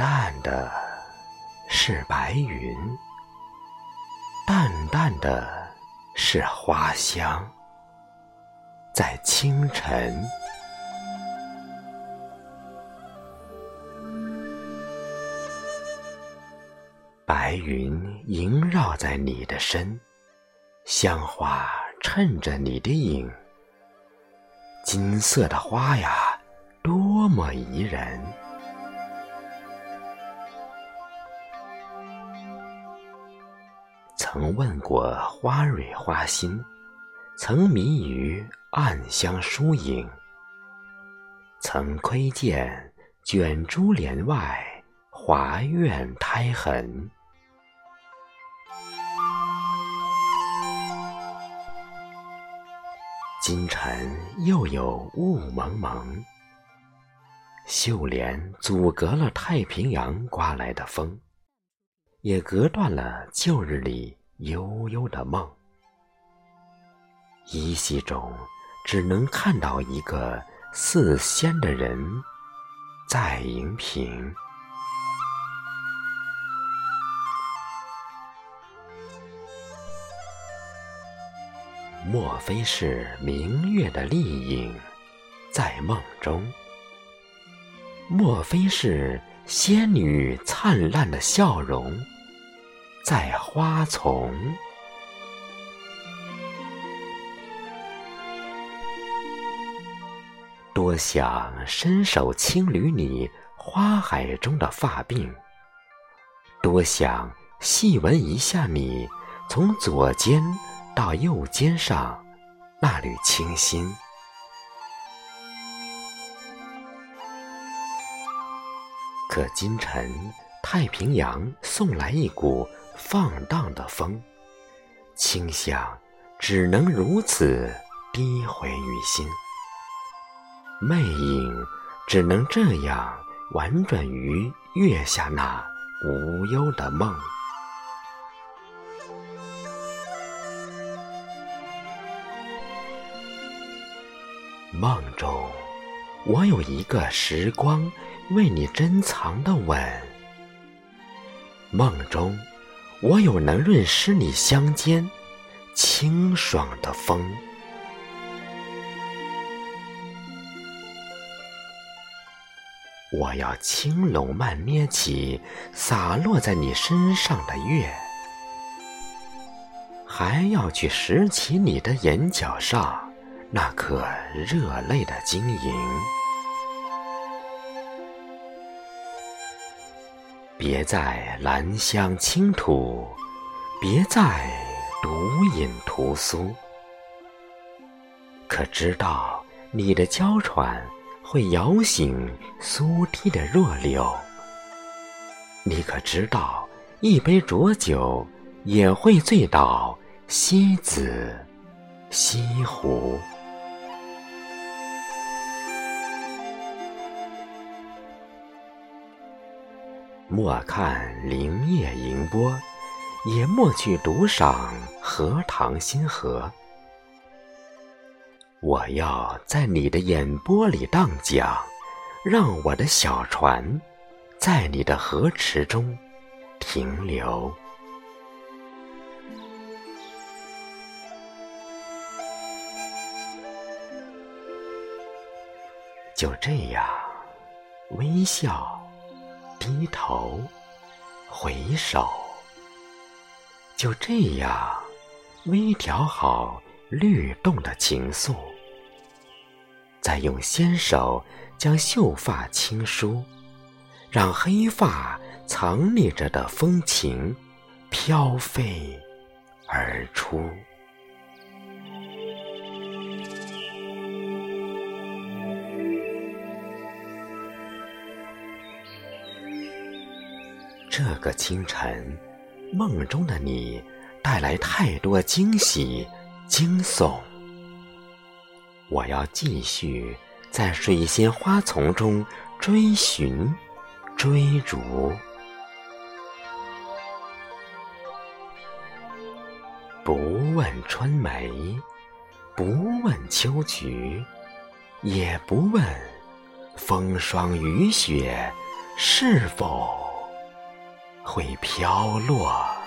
淡的，是白云；淡淡的，是花香。在清晨，白云萦绕在你的身，香花衬着你的影。金色的花呀，多么宜人！曾问过花蕊花心，曾迷于暗香疏影，曾窥见卷珠帘外华苑苔痕。今晨又有雾蒙蒙，秀帘阻隔了太平洋刮来的风，也隔断了旧日里悠悠的梦。依稀中，只能看到一个似仙的人，在荧屏。莫非是明月的丽影，在梦中？莫非是仙女灿烂的笑容，在花丛？多想伸手轻捋你花海中的发鬓，多想细闻一下你从左肩。到右肩上那缕清新，可今晨太平洋送来一股放荡的风，清香只能如此低回于心，魅影只能这样婉转于月下那无忧的梦。梦中，我有一个时光为你珍藏的吻；梦中，我有能润湿你香肩清爽的风。我要轻拢慢捏起洒落在你身上的月，还要去拾起你的眼角上。那颗热泪的晶莹，别在兰香倾吐，别在独饮屠苏。可知道你的娇喘会摇醒苏堤的弱柳？你可知道一杯浊酒也会醉倒西子西湖？莫看林叶盈波，也莫去独赏荷塘新荷。我要在你的眼波里荡桨，让我的小船在你的河池中停留。就这样，微笑。低头，回首，就这样，微调好律动的情愫，再用纤手将秀发轻梳，让黑发藏匿着的风情飘飞而出。这个清晨，梦中的你带来太多惊喜、惊悚。我要继续在水仙花丛中追寻、追逐，不问春梅，不问秋菊，也不问风霜雨雪。是否会飘落？